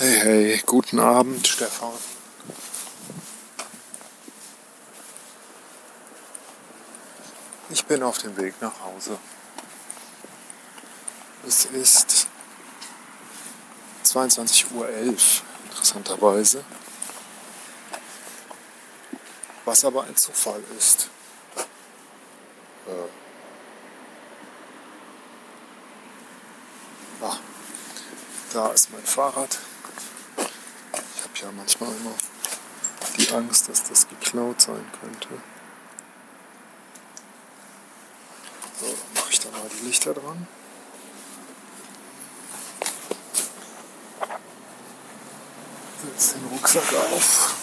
Hey, hey, guten Abend, Stefan. Ich bin auf dem Weg nach Hause. Es ist 22.11 Uhr, interessanterweise. Was aber ein Zufall ist. Äh. Ah, da ist mein Fahrrad. Ja manchmal immer die Angst, dass das geklaut sein könnte. So, mache ich da mal die Lichter dran. Setz den Rucksack auf.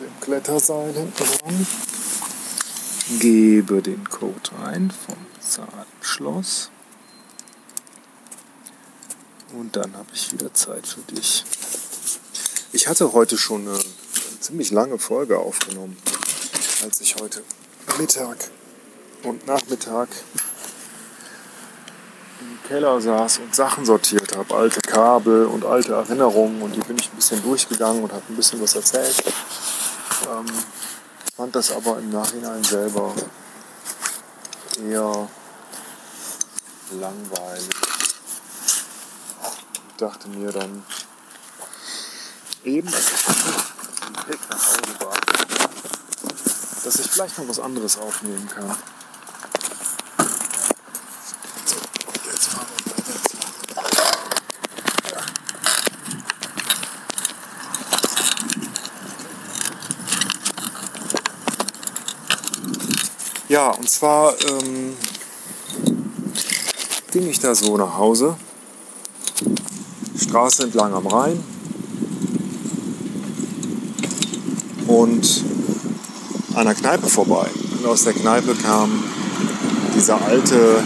Dem Kletterseil hinten dran. Gebe den Code ein vom Zahlenschloss. Und dann habe ich wieder Zeit für dich. Ich hatte heute schon eine, ziemlich lange Folge aufgenommen, als ich heute Mittag und Nachmittag im Keller saß und Sachen sortiert habe, alte Kabel und alte Erinnerungen und die bin ich ein bisschen durchgegangen und habe ein bisschen was erzählt. Ähm, fand das aber im Nachhinein selber eher langweilig. Ich dachte mir dann eben, dem Weg nach Hause war, dass ich vielleicht noch was anderes aufnehmen kann. Ja, und zwar ähm, ging ich da so nach Hause, Straße entlang am Rhein und einer Kneipe vorbei. Und aus der Kneipe kam dieser alte,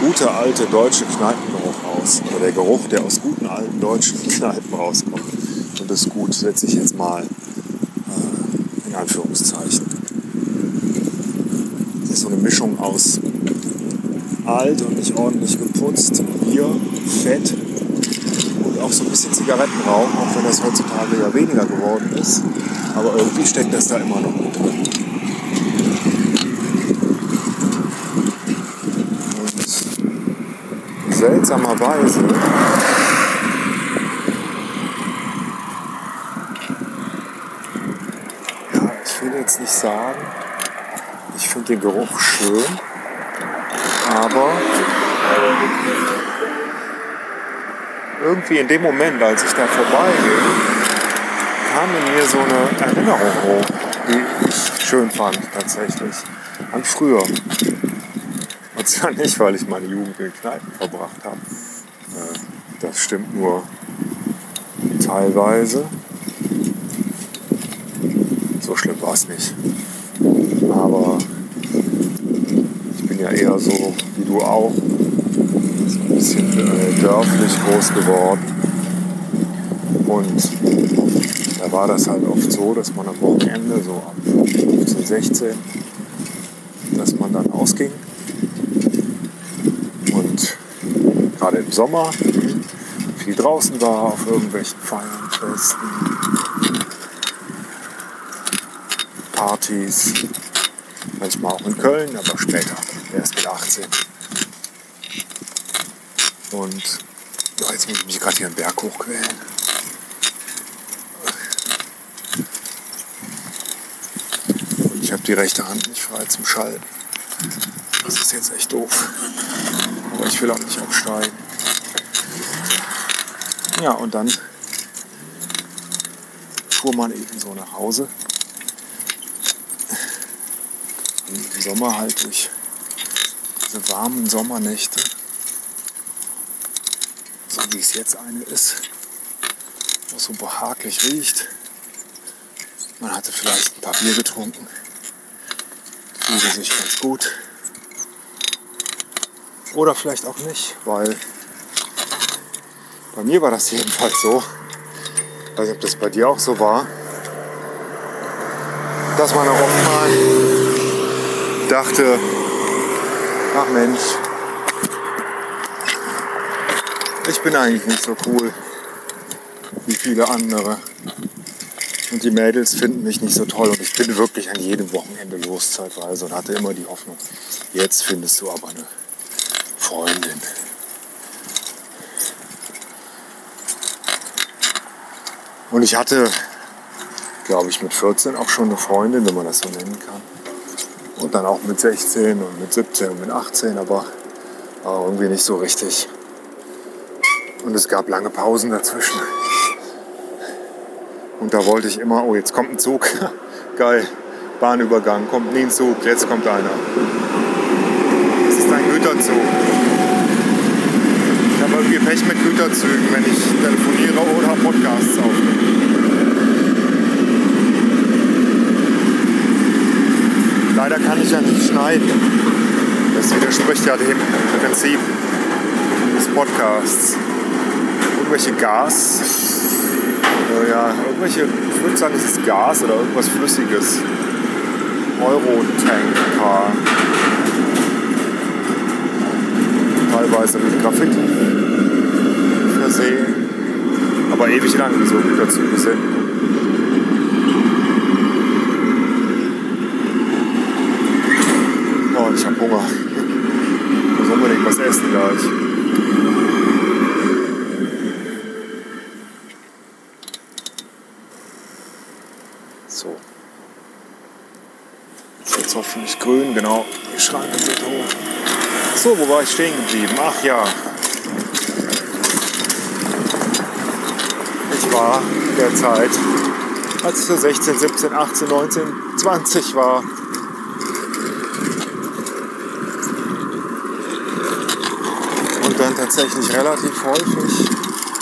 gute alte deutsche Kneipengeruch raus. Oder der Geruch, der aus guten alten deutschen Kneipen rauskommt. Und das gut setze ich jetzt mal äh, in Anführungszeichen. Das ist so eine Mischung aus alt und nicht ordentlich geputzt, Bier, Fett auch so ein bisschen Zigarettenrauch, auch wenn das heutzutage ja weniger geworden ist. Aber irgendwie steckt das da immer noch mit drin. Und seltsamerweise ja, ich will jetzt nicht sagen, ich finde den Geruch schön, aber irgendwie in dem Moment, als ich da vorbeiging, kam in mir so eine Erinnerung hoch, die ich schön fand tatsächlich, an früher. Und zwar nicht, weil ich meine Jugend in Kneipen verbracht habe. Äh, Das stimmt nur teilweise. So schlimm war es nicht. Aber ich bin ja eher so wie du auch, ein bisschen äh, dörflich groß geworden. Und da war das halt oft so, dass man am Wochenende, so ab 15, 16, dass man dann ausging. Und gerade im Sommer viel draußen war, auf irgendwelchen Feiern, Festen, Partys, manchmal auch in Köln, aber später, erst mit 18. Und ja, jetzt muss ich mich gerade hier einen Berg hochquälen. Und ich habe die rechte Hand nicht frei zum Schalten. Das ist jetzt echt doof. Aber ich will auch nicht absteigen. Ja, und dann fuhr man eben so nach Hause. Im Sommer halt durch diese warmen Sommernächte. So wie es jetzt eine ist. Wo so behaglich riecht. Man hatte vielleicht ein paar Bier getrunken. Fühlte sich ganz gut. Oder vielleicht auch nicht, weil bei mir war das jedenfalls so. Ich weiß nicht, ob das bei dir auch so war. Dass man auch oft mal dachte, ach Mensch, Ich bin eigentlich nicht so cool wie viele andere. Und die Mädels finden mich nicht so toll. Und ich bin wirklich an jedem Wochenende los zeitweise und hatte immer die Hoffnung, jetzt findest du aber eine Freundin. Und ich hatte, glaube ich, mit 14 auch schon eine Freundin, wenn man das so nennen kann. Und dann auch mit 16 und mit 17 und mit 18, aber irgendwie nicht so richtig. Und es gab lange Pausen dazwischen. Und da wollte ich immer, oh, jetzt kommt ein Zug. Geil. Bahnübergang, kommt nie ein Zug, jetzt kommt einer. Das ist ein Güterzug. Ich habe irgendwie Pech mit Güterzügen, wenn ich telefoniere oder Podcasts aufnehme. Leider kann ich ja nicht schneiden. Das widerspricht ja dem Prinzip des Podcasts. Irgendwelche Gas ja, irgendwelche, ich würde sagen, es ist Gas oder irgendwas Flüssiges. Euro-Tanker. Teilweise mit Graffiti versehen. Aber ewig lang, so Güterzüge sind. Oh, und ich habe Hunger. Ich muss unbedingt was essen gleich. So. Ist jetzt hoffentlich grün, genau. Die Schranke sind hoch. So, wo war ich stehen geblieben? Ach ja. Ich war derzeit, als ich so 16, 17, 18, 19, 20 war, und dann tatsächlich relativ häufig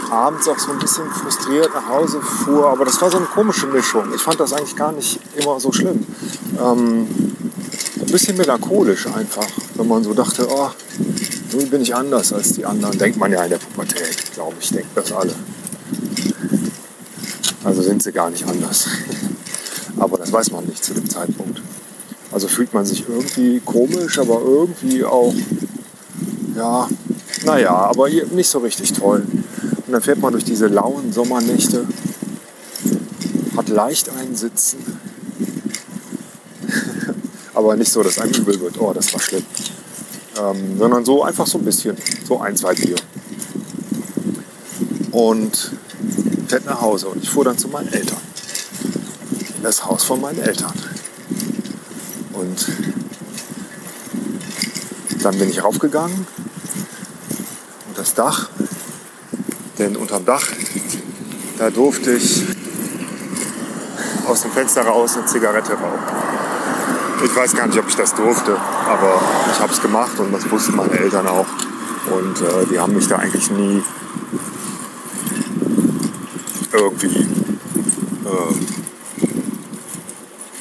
abends auch so ein bisschen frustriert nach Hause fuhr. Aber das war so eine komische Mischung. Ich fand das eigentlich gar nicht immer so schlimm. Ähm, ein bisschen melancholisch einfach, wenn man so dachte, oh, nun bin ich anders als die anderen. Denkt man ja in der Pubertät, glaube ich, denkt das alle. Also sind sie gar nicht anders. Aber das weiß man nicht zu dem Zeitpunkt. Also fühlt man sich irgendwie komisch, aber irgendwie auch, ja, naja, aber nicht so richtig toll. Und dann fährt man durch diese lauen Sommernächte, hat leicht einsitzen, aber nicht so, dass einem übel wird, oh, das war schlimm. Ähm, sondern so einfach so ein bisschen, so ein, zwei Bier. Und fährt nach Hause und ich fuhr dann zu meinen Eltern. In das Haus von meinen Eltern. Und dann bin ich raufgegangen und das Dach denn unterm Dach, da durfte ich aus dem Fenster raus eine Zigarette rauchen. Ich weiß gar nicht, ob ich das durfte, aber ich habe es gemacht und das wussten meine Eltern auch. Und äh, die haben mich da eigentlich nie irgendwie äh,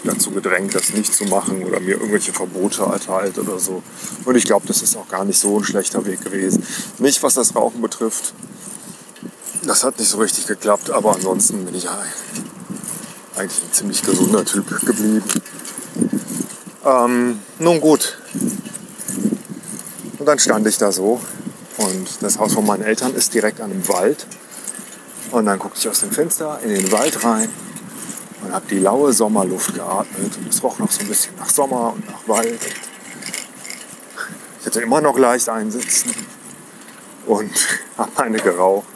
dazu gedrängt, das nicht zu machen oder mir irgendwelche Verbote erteilt oder so. Und ich glaube, das ist auch gar nicht so ein schlechter Weg gewesen. Nicht was das Rauchen betrifft, das hat nicht so richtig geklappt, aber ansonsten bin ich eigentlich ein ziemlich gesunder Typ geblieben. Ähm, nun gut. Und dann stand ich da so und das Haus von meinen Eltern ist direkt an einem Wald. Und dann guckte ich aus dem Fenster in den Wald rein und habe die laue Sommerluft geatmet. Und es roch noch so ein bisschen nach Sommer und nach Wald. Ich hatte immer noch leicht einsitzen und habe eine geraucht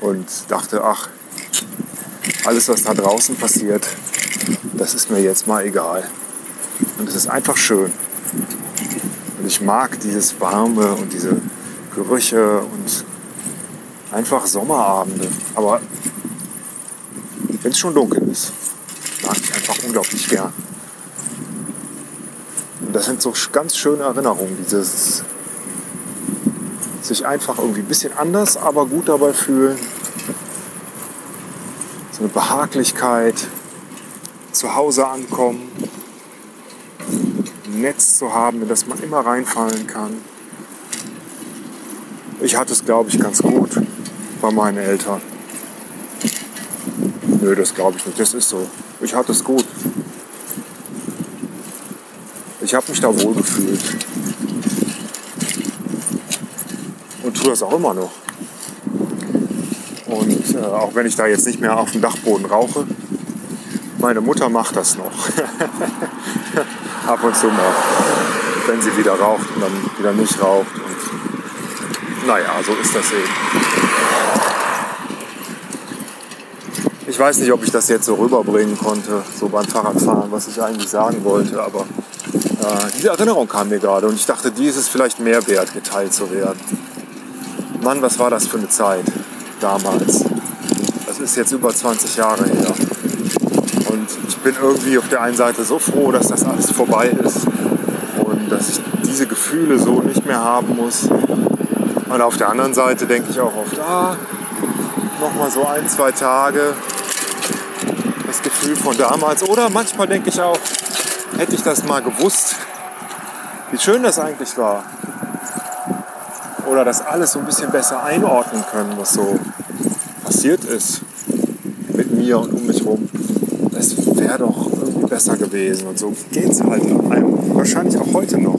und dachte, ach, alles, was da draußen passiert, das ist mir jetzt mal egal. Und es ist einfach schön. Und ich mag dieses Warme und diese Gerüche und einfach Sommerabende. Aber wenn es schon dunkel ist, mag ich einfach unglaublich gern. Und das sind so ganz schöne Erinnerungen, dieses sich einfach irgendwie ein bisschen anders, aber gut dabei fühlen. So eine Behaglichkeit, zu Hause ankommen, Netz zu haben, in das man immer reinfallen kann. Ich hatte es, glaube ich, ganz gut bei meinen Eltern. Nö, das glaube ich nicht. Das ist so. Ich hatte es gut. Ich habe mich da wohl gefühlt. und tue das auch immer noch. Und äh, auch wenn ich da jetzt nicht mehr auf dem Dachboden rauche, meine Mutter macht das noch. Ab und zu mal, wenn sie wieder raucht und dann wieder nicht raucht. Und naja, so ist das eben. Ich weiß nicht, ob ich das jetzt so rüberbringen konnte, so beim Fahrradfahren, was ich eigentlich sagen wollte, aber äh, diese Erinnerung kam mir gerade und ich dachte, die ist es vielleicht mehr wert, geteilt zu werden. Mann, was war das für eine Zeit damals? Das ist jetzt über 20 Jahre her. Bin irgendwie auf der einen Seite so froh, dass das alles vorbei ist und dass ich diese Gefühle so nicht mehr haben muss. Und auf der anderen Seite denke ich auch oft, ah, nochmal so ein, zwei Tage das Gefühl von damals. Oder manchmal denke ich auch, hätte ich das mal gewusst, wie schön das eigentlich war. Oder das alles so ein bisschen besser einordnen können, was so passiert ist mit mir und um mich rum. Das wäre doch irgendwie besser gewesen. Und so geht es halt einem wahrscheinlich auch heute noch.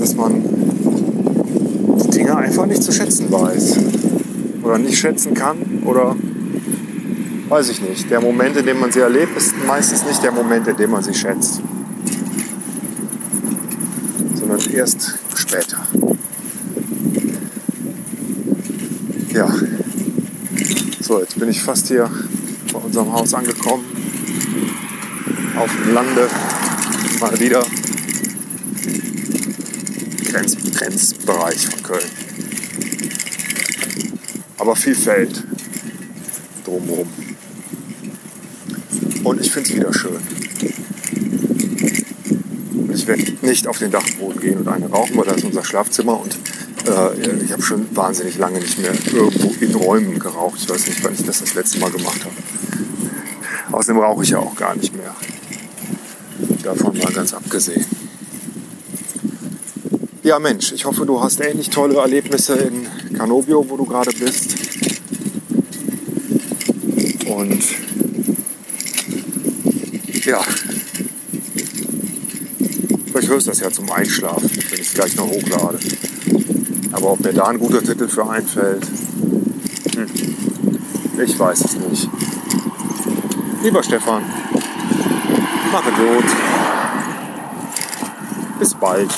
Dass man die Dinge einfach nicht zu schätzen weiß. Oder nicht schätzen kann. Oder weiß ich nicht. Der Moment, in dem man sie erlebt, ist meistens nicht der Moment, in dem man sie schätzt. Sondern erst später. Ja. So, jetzt bin ich fast hier unserem Haus angekommen. Auf dem Lande. Mal wieder. Grenz, Grenzbereich von Köln. Aber viel Feld drumherum. Und ich finde es wieder schön. Ich werde nicht auf den Dachboden gehen und eine rauchen, weil das ist unser Schlafzimmer und äh, ich habe schon wahnsinnig lange nicht mehr irgendwo in Räumen geraucht. Ich weiß nicht, wann ich das das letzte Mal gemacht habe. Außerdem rauche ich ja auch gar nicht mehr. Davon mal ganz abgesehen. Ja Mensch, ich hoffe, du hast ähnlich tolle Erlebnisse in Canobio, wo du gerade bist. Und ja, vielleicht hörst du das ja zum Einschlafen, wenn ich es gleich noch hochlade. Aber ob mir da ein guter Titel für einfällt, hm, ich weiß es nicht. Lieber Stefan, mache gut. Bis bald.